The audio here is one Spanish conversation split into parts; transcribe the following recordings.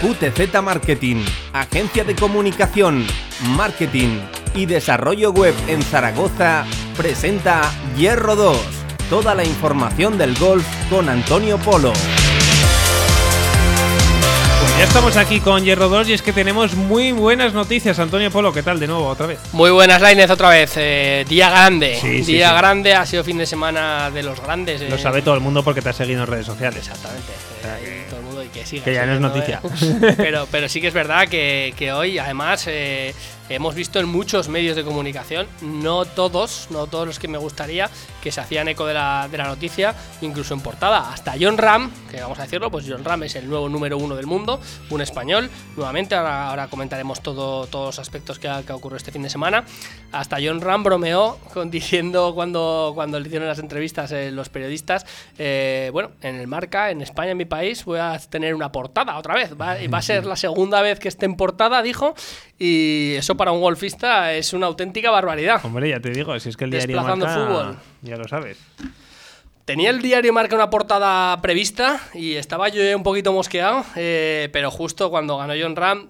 QTZ Marketing, agencia de comunicación, marketing y desarrollo web en Zaragoza, presenta Hierro 2. Toda la información del golf con Antonio Polo. Ya estamos aquí con Hierro 2 y es que tenemos muy buenas noticias. Antonio Polo, ¿qué tal de nuevo otra vez? Muy buenas, Lainez, otra vez. Eh, día grande. Sí, día sí. grande, ha sido fin de semana de los grandes. Lo eh, sabe todo el mundo porque te ha seguido en redes sociales. Exactamente. Que- todo el mundo y que siga que ya no es noticia. eh. pero, pero sí que es verdad que, que hoy, además, eh, hemos visto en muchos medios de comunicación, no todos, no todos los que me gustaría, que se hacían eco de la, de la noticia, incluso en portada. Hasta John Ram, que vamos a decirlo, pues John Ram es el nuevo número uno del mundo, un español. Nuevamente, ahora, ahora comentaremos todo, todos los aspectos que ha, que ha ocurrido este fin de semana. Hasta John Ram bromeó con, diciendo cuando, cuando le hicieron las entrevistas eh, los periodistas, bueno, en el marca, en España, en mi país, voy a tener una portada otra vez. Va, va a ser la segunda vez que esté en portada, dijo. Y eso para un golfista es una auténtica barbaridad. Hombre, ya te digo, si es que el diario Desplazando marca, fútbol. ya lo sabes. Tenía el diario Marca una portada prevista y estaba yo un poquito mosqueado, eh, pero justo cuando ganó John Ram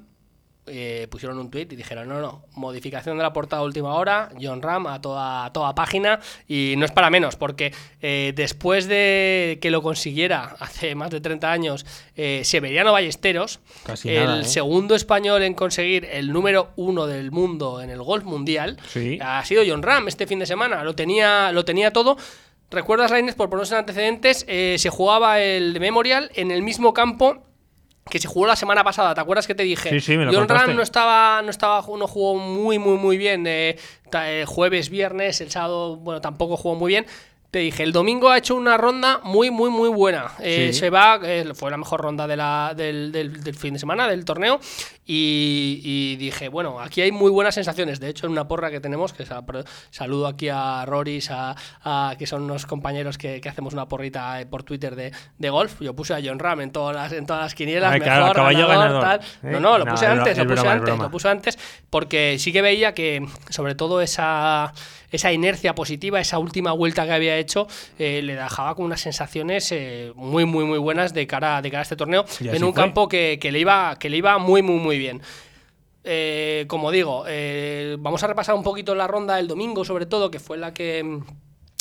eh, pusieron un tweet y dijeron, no, no, modificación de la portada a última hora, John Ram a toda, a toda página y no es para menos, porque eh, después de que lo consiguiera hace más de 30 años eh, Severiano Ballesteros, Casi el nada, ¿eh? segundo español en conseguir el número uno del mundo en el golf mundial, Sí. ha sido John Ram este fin de semana. Lo tenía, lo tenía todo. ¿Recuerdas, Lainez, por ponerse en antecedentes? se jugaba el Memorial en el mismo campo que se jugó la semana pasada. ¿Te acuerdas que te dije? Sí, sí, me lo John. Ram no estaba, no estaba, no jugó muy, muy, muy bien. eh, eh, jueves, viernes, el sábado, bueno, tampoco jugó muy bien. Te dije, el domingo ha hecho una ronda muy, muy, muy buena. Eh, Sí. Se va, eh, fue la mejor ronda de la, del, del- del fin de semana, del torneo. Y, y dije, bueno, aquí hay muy buenas sensaciones. De hecho, en una porra que tenemos, que saludo aquí a Roris, a, a- que son unos compañeros que, que hacemos una porrita eh, por Twitter de, de golf. Yo puse a John Ram en todas las, en todas las quinielas, Ay, mejor, ganador, ganador, tal. ¿eh? No, no, lo puse es antes, lo puse broma, antes, lo puse antes, porque sí que veía que, sobre todo, esa, esa inercia positiva, esa última vuelta que había hecho, eh, le dejaba con unas sensaciones eh, muy, muy, muy buenas de cara, de cara a este torneo, en un fue. campo que, que le iba, que le iba muy, muy, muy bien. Eh, como digo, eh, vamos a repasar un poquito la ronda del domingo, sobre todo, que fue la que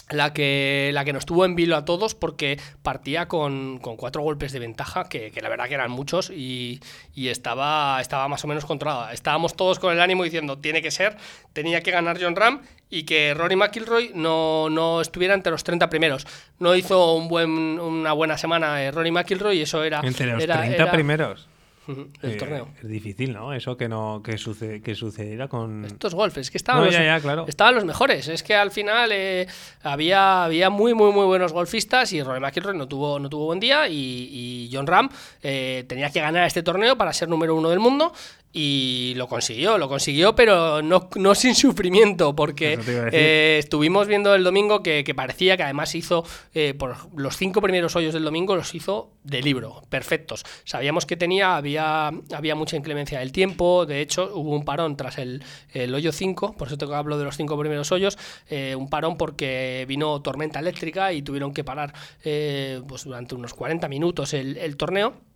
la que, la que nos tuvo en vilo a todos porque partía con, con cuatro golpes de ventaja, que, que la verdad que eran muchos y, y estaba, estaba más o menos controlada. Estábamos todos con el ánimo diciendo, tiene que ser, tenía que ganar John Ram y que Rory McIlroy no, no estuviera entre los 30 primeros. No hizo un buen, una buena semana eh, Rory McIlroy y eso era... Entre los era- 30 era- primeros. El Eh, torneo. Es difícil, ¿no? Eso que no que, suce- que sucediera con... Estos golfes, es que estaban, No, los, ya, ya, claro. estaban los mejores. Es que al final eh, había, había muy, muy, muy buenos golfistas y Rory McIlroy no tuvo, no tuvo buen día y, y John Ram eh, tenía que ganar este torneo para ser número uno del mundo y lo consiguió, lo consiguió, pero no, no sin sufrimiento, porque eh, estuvimos viendo el domingo que, que parecía que además hizo, eh, por los cinco primeros hoyos del domingo los hizo de libro, perfectos. Sabíamos que tenía, había, había mucha inclemencia del tiempo, de hecho hubo un parón tras el, el hoyo 5, por eso te hablo de los cinco primeros hoyos, eh, un parón porque vino tormenta eléctrica y tuvieron que parar eh, pues durante unos 40 minutos el, el torneo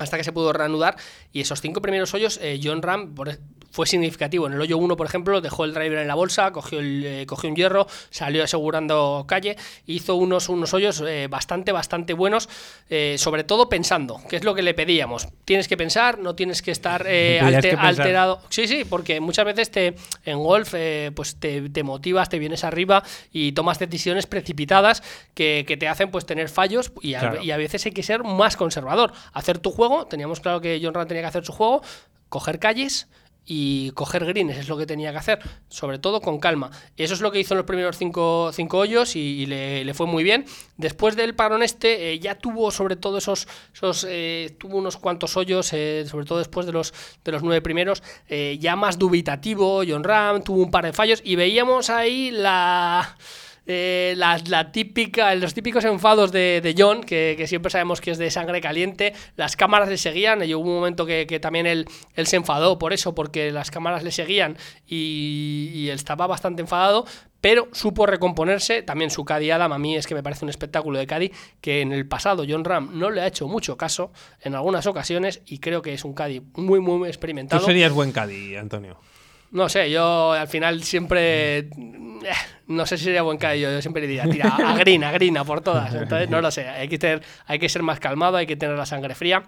hasta que se pudo reanudar. Y esos cinco primeros hoyos, eh, John Ram por- fue significativo. En el hoyo 1, por ejemplo, dejó el driver en la bolsa, cogió, el, eh, cogió un hierro, salió asegurando calle, hizo unos, unos hoyos eh, bastante, bastante buenos, eh, sobre todo pensando, que es lo que le pedíamos. Tienes que pensar, no tienes que estar que alterado. Sí, sí, porque muchas veces te, en golf pues te, te motivas, te vienes arriba y tomas decisiones precipitadas que, que te hacen pues tener fallos y a, Claro. y a veces hay que ser más conservador. Hacer tu juego, teníamos claro que John Ram tenía que hacer su juego, coger calles y coger greens, es lo que tenía que hacer, sobre todo con calma. Eso es lo que hizo en los primeros cinco, cinco hoyos y, le, le fue muy bien. Después del parón este, eh, ya tuvo sobre todo esos, esos eh, tuvo unos cuantos hoyos, eh, sobre todo después de los, de los nueve primeros, ya más dubitativo, John Ram tuvo un par de fallos y veíamos ahí la... eh, la, la típica, los típicos enfados de, de John, que, siempre sabemos que es de sangre caliente, las cámaras le seguían, y hubo un momento que, que también él, él se enfadó por eso, porque las cámaras le seguían y, y él estaba bastante enfadado, pero supo recomponerse. También su Caddy Adam a mí es que me parece un espectáculo de Caddy que en el pasado John Ram no le ha hecho mucho caso en algunas ocasiones y creo que es un Caddy muy, muy experimentado. Tú serías buen Caddy, Antonio. No sé, yo al final siempre. eh, No sé si sería buen Caddy, yo, siempre diría, tira a green, a green, por todas. Entonces, no lo sé, hay que, hay que ser más calmado, hay que tener la sangre fría.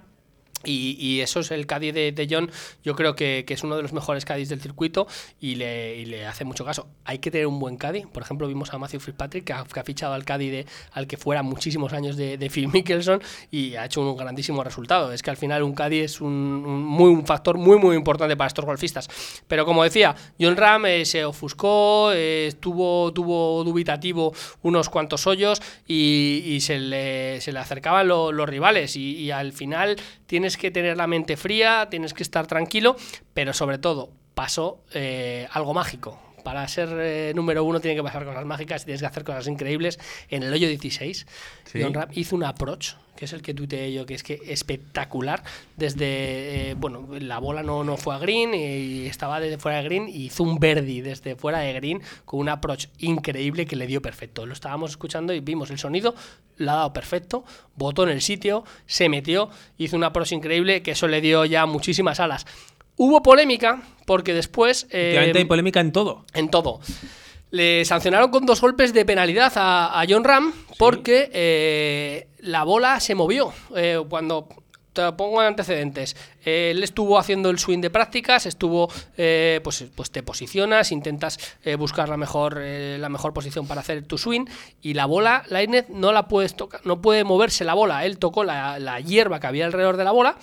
Y, eso es el Caddy de, John, yo creo que, que es uno de los mejores Caddies del circuito y le, le hace mucho caso. Hay que tener un buen Caddy. Por ejemplo, vimos a Matthew Fitzpatrick que ha, fichado al Caddy de, al que fuera muchísimos años de, Phil Mickelson y ha hecho un grandísimo resultado. Es que al final un Caddy es un, muy, un factor muy muy importante para estos golfistas. Pero como decía, John Ram eh, se ofuscó, eh, tuvo dubitativo unos cuantos hoyos y, se, le, se le acercaban lo- los rivales y al final tienes que tener la mente fría, tienes que estar tranquilo, pero sobre todo pasó eh, algo mágico. Para ser eh, número uno tiene que pasar cosas mágicas, tienes que hacer cosas increíbles. En el hoyo 16, Sí. John Ram hizo un approach, que es el que tuiteé yo, que es que espectacular. Desde, eh, bueno, la bola no, no fue a green y estaba desde fuera de green y hizo un birdie desde fuera de green con un approach increíble que le dio perfecto. Lo estábamos escuchando y vimos el sonido, lo ha dado perfecto, botó en el sitio, se metió, hizo un approach increíble que eso le dio ya muchísimas alas. Hubo polémica porque después... eh, hay polémica en todo. en todo. Le sancionaron con dos golpes de penalidad a, a John Ram porque eh, la bola se movió. Eh, cuando te pongo en antecedentes, él estuvo haciendo el swing de prácticas, estuvo, eh, pues, pues te posicionas, intentas eh, buscar la mejor, eh, la mejor posición para hacer tu swing y la bola, la Inet, no la puedes tocar, no puede moverse la bola. Él tocó la, la hierba que había alrededor de la bola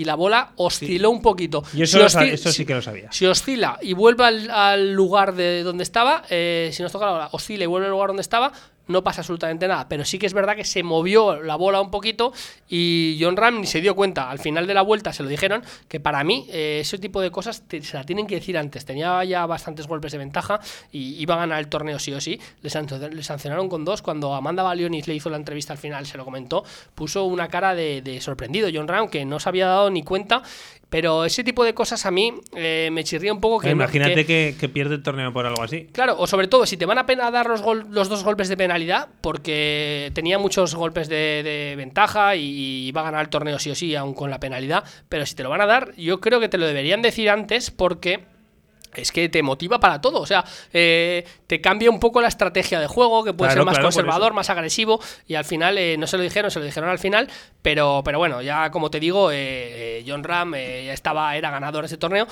y la bola osciló un poquito. Y eso, Si eso sí que lo sabía. si oscila y vuelve al, al lugar de donde estaba, eh, si nos toca la bola, oscila y vuelve al lugar donde estaba, no pasa absolutamente nada. Pero sí que es verdad que se movió la bola un poquito y John Ram ni se dio cuenta. Al final de la vuelta se lo dijeron que para mí eh, ese tipo de cosas te- se la tienen que decir antes. Tenía ya bastantes golpes de ventaja y iba a ganar el torneo sí o sí. Le, sancio- le sancionaron con dos. Cuando Amanda Balionis le hizo la entrevista al final, se lo comentó, puso una cara de, de sorprendido John Ram que no se había dado ni cuenta. Pero ese tipo de cosas a mí eh, me chirría un poco que... Imagínate que- que, que pierde el torneo por algo así. Claro, o sobre todo, si te van a pena dar los, los dos golpes de penalidad, porque tenía muchos golpes de, de ventaja y, y va a ganar el torneo sí o sí, aun con la penalidad, pero si te lo van a dar, yo creo que te lo deberían decir antes porque... Es que te motiva para todo, o sea, eh, te cambia un poco la estrategia de juego, que puede Claro, ser más claro, conservador, más agresivo, y al final eh, no se lo dijeron, se lo dijeron al final, pero, pero bueno, ya como te digo, eh, John Ram ya estaba, era ganador de ese torneo.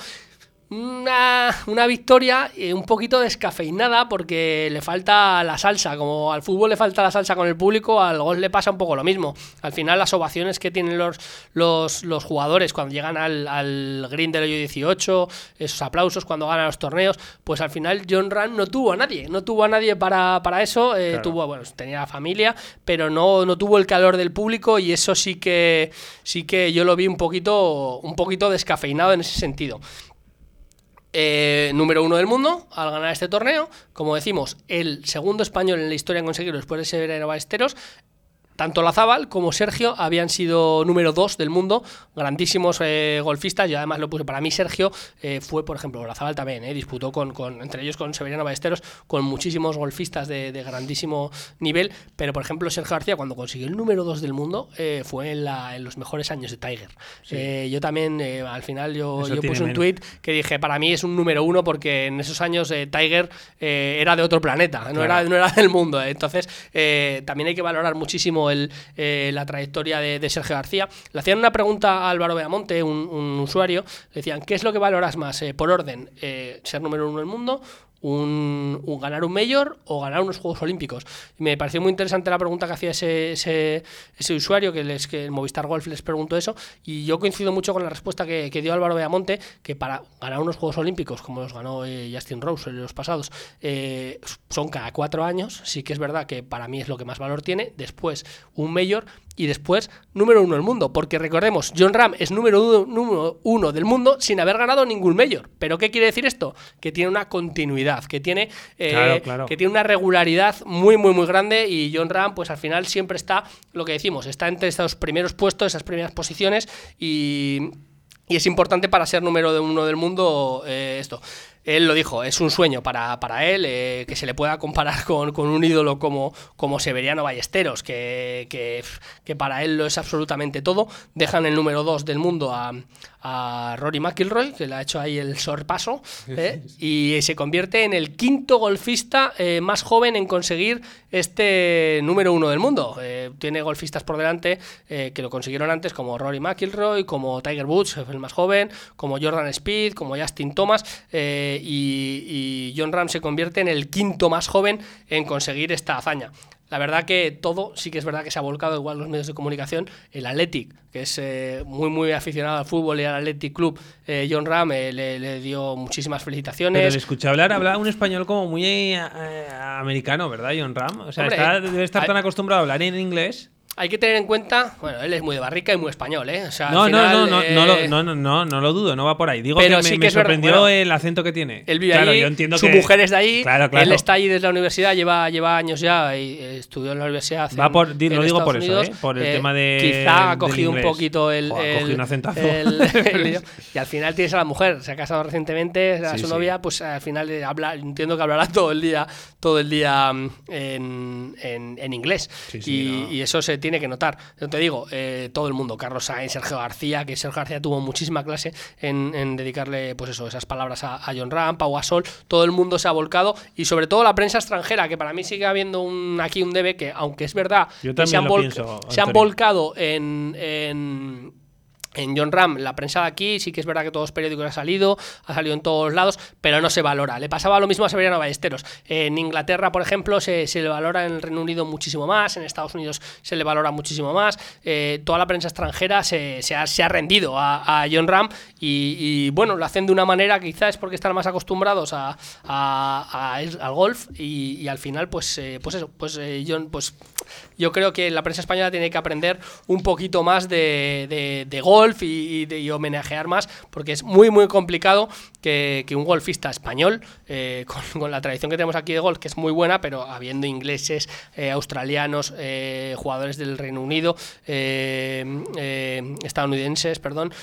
Una, una victoria eh, un poquito descafeinada porque le falta la salsa. Como al fútbol le falta la salsa con el público, al gol le pasa un poco lo mismo. Al final, las ovaciones que tienen los, los, los jugadores cuando llegan al, al green del hoyo 18, esos aplausos cuando ganan los torneos, pues al final John Ram no tuvo a nadie. No tuvo a nadie para, para eso. eh, Claro. Tuvo, bueno, tenía familia, pero no, no tuvo el calor del público y eso sí que, sí que yo lo vi un poquito, un poquito descafeinado en ese sentido eh, número uno del mundo al ganar este torneo. Como decimos, el segundo español en la historia en conseguirlo después de Severino Ballesteros. Tanto Lazábal como Sergio habían sido número dos del mundo, grandísimos eh, golfistas. Yo además lo puse para mí. Sergio eh, fue, por ejemplo, Lazábal también, eh, disputó con, con- entre ellos con Severiano Ballesteros, con muchísimos golfistas de, de grandísimo nivel. Pero, por ejemplo, Sergio García, cuando consiguió el número dos del mundo, fue en, la- en los mejores años de Tiger. Yo también, al final, yo, yo puse un menos. tuit que dije, para mí es un número uno porque en esos años Tiger era de otro planeta, no, era, no era del mundo. Entonces, también hay que valorar muchísimo eh, la trayectoria de, de Sergio García. Le hacían una pregunta a Álvaro Beamonte, un, un usuario, le decían, ¿qué es lo que valoras más? Eh, por orden, eh, ser número uno del mundo, un, ganar un mayor o ganar unos Juegos Olímpicos. Me pareció muy interesante la pregunta que hacía ese, ese, ese usuario, que, les, que el Movistar Golf les preguntó eso, y yo coincido mucho con la respuesta que, que dio Álvaro Beamonte, que para ganar unos Juegos Olímpicos, como los ganó eh, Justin Rose en los pasados, eh, son cada cuatro años, sí que es verdad que para mí es lo que más valor tiene, después un mayor y después número uno del mundo, porque recordemos, John Ram es número uno, número uno del mundo sin haber ganado ningún mayor. ¿Pero qué quiere decir esto? Que tiene una continuidad, que tiene, eh, Claro, claro. que tiene una regularidad muy, muy, muy grande y John Ram, pues al final siempre está, lo que decimos, está entre estos primeros puestos, esas primeras posiciones y... Y es importante para ser número de uno del mundo eh, esto. Él lo dijo, es un sueño para, para él eh, que se le pueda comparar con, con, un ídolo como, como Severiano Ballesteros, que, que, para él lo es absolutamente todo. Dejan el número 2 del mundo a, a Rory McIlroy, que le ha hecho ahí el sorpaso, ¿eh? y se convierte en el quinto golfista eh, más joven en conseguir este número uno del mundo. Eh, tiene golfistas por delante que lo consiguieron antes, como Rory McIlroy, como Tiger Woods, el más joven, como Jordan Speed, como Justin Thomas, y, y John Ram se convierte en el quinto más joven en conseguir esta hazaña. La verdad que todo sí que es verdad que se ha volcado igual los medios de comunicación. El Athletic, que es eh, muy muy aficionado al fútbol y al Athletic Club, eh, John Ram eh, le, le, dio muchísimas felicitaciones. Pero le escuché hablar, habla un español como muy americano, ¿verdad, John Ram? O sea, Hombre, está, debe estar tan acostumbrado a hablar en inglés hay que tener en cuenta, bueno, él es muy de barrica y muy español, ¿eh? O sea, no, final, no, no, eh... no, no, no, no, no, lo dudo, no va por ahí. Digo pero que sí me, que me sorprendió bueno, el acento que tiene. Él vive claro, allí, yo entiendo su que... mujer es de ahí, claro, claro. él está allí desde la universidad, lleva, lleva años ya y estudió en la universidad. Va por, en, lo digo Estados por Unidos. eso, ¿eh? Por el eh, tema de. Quizá ha cogido un poquito el. Joder, el, un acentazo. el, el, y al final tienes a la mujer, se ha casado recientemente, a Sí, su sí. novia, pues al final habla, entiendo que hablará todo el día, todo el día mm, en, en, en inglés. Sí, sí, y, no. y eso se tiene que notar. Yo te digo, eh, todo el mundo, Carlos Sainz, Sergio García, que Sergio García tuvo muchísima clase en, en dedicarle pues eso, esas palabras a, a, John Ram, Pau Gasol, todo el mundo se ha volcado y sobre todo la prensa extranjera, que para mí sigue habiendo un, aquí un debe que, aunque es verdad, Yo que se han, lo vol pienso, se han Antonio. volcado en, en en John Ram, la prensa de aquí, sí que es verdad que todos los periódicos ha salido, ha salido en todos lados, pero no se valora. Le pasaba lo mismo a Severiano Ballesteros. En Inglaterra, por ejemplo, se, se, le valora en el Reino Unido muchísimo más, en Estados Unidos se le valora muchísimo más. Eh, toda la prensa extranjera se, se, ha, se ha, rendido a, a John Ram y, bueno, lo hacen de una manera quizás es porque están más acostumbrados a, al golf y, al final, pues, eh, pues eso, pues eh, John, pues yo creo que la prensa española tiene que aprender un poquito más de, de golf y, de, y, homenajear más, porque es muy, muy complicado que, que un golfista español, eh, con, con, la tradición que tenemos aquí de golf, que es muy buena, pero habiendo ingleses, eh, australianos, eh, jugadores del Reino Unido, estadounidenses, perdón,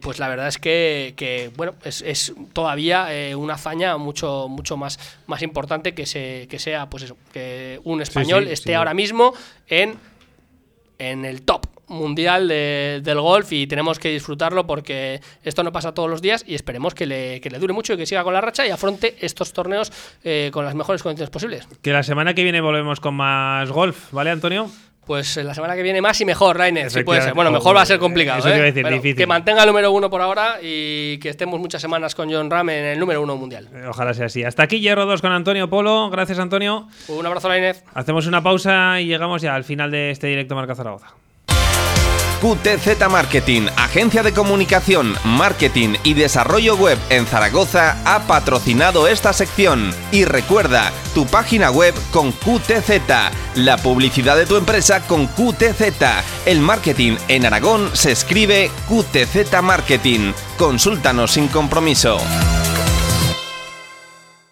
pues la verdad es que, que bueno, es, es todavía una hazaña mucho, mucho más, más importante que, se, que sea, pues eso, que un español sí, sí, esté sí. ahora mismo en, en el top mundial de, del golf y tenemos que disfrutarlo porque esto no pasa todos los días y esperemos que le, que le dure mucho y que siga con la racha y afronte estos torneos eh, con las mejores condiciones posibles. Que la semana que viene volvemos con más golf, ¿vale, Antonio? Pues la semana que viene más y mejor, Rainer, si puede ser. Bueno, mejor va a ser complicado. Eso ¿eh? te iba a decir, Pero difícil. Que mantenga el número uno por ahora y que estemos muchas semanas con John Ram en el número uno mundial. Ojalá sea así. Hasta aquí Hierro 2 con Antonio Polo. Gracias, Antonio. Un abrazo, Rainer. Hacemos una pausa y llegamos ya al final de este directo Marca Zaragoza. QTZ Marketing, agencia de comunicación, marketing y desarrollo web en Zaragoza, ha patrocinado esta sección. Y recuerda, tu página web con QTZ, la publicidad de tu empresa con QTZ. El marketing en Aragón se escribe QTZ Marketing. Consúltanos sin compromiso.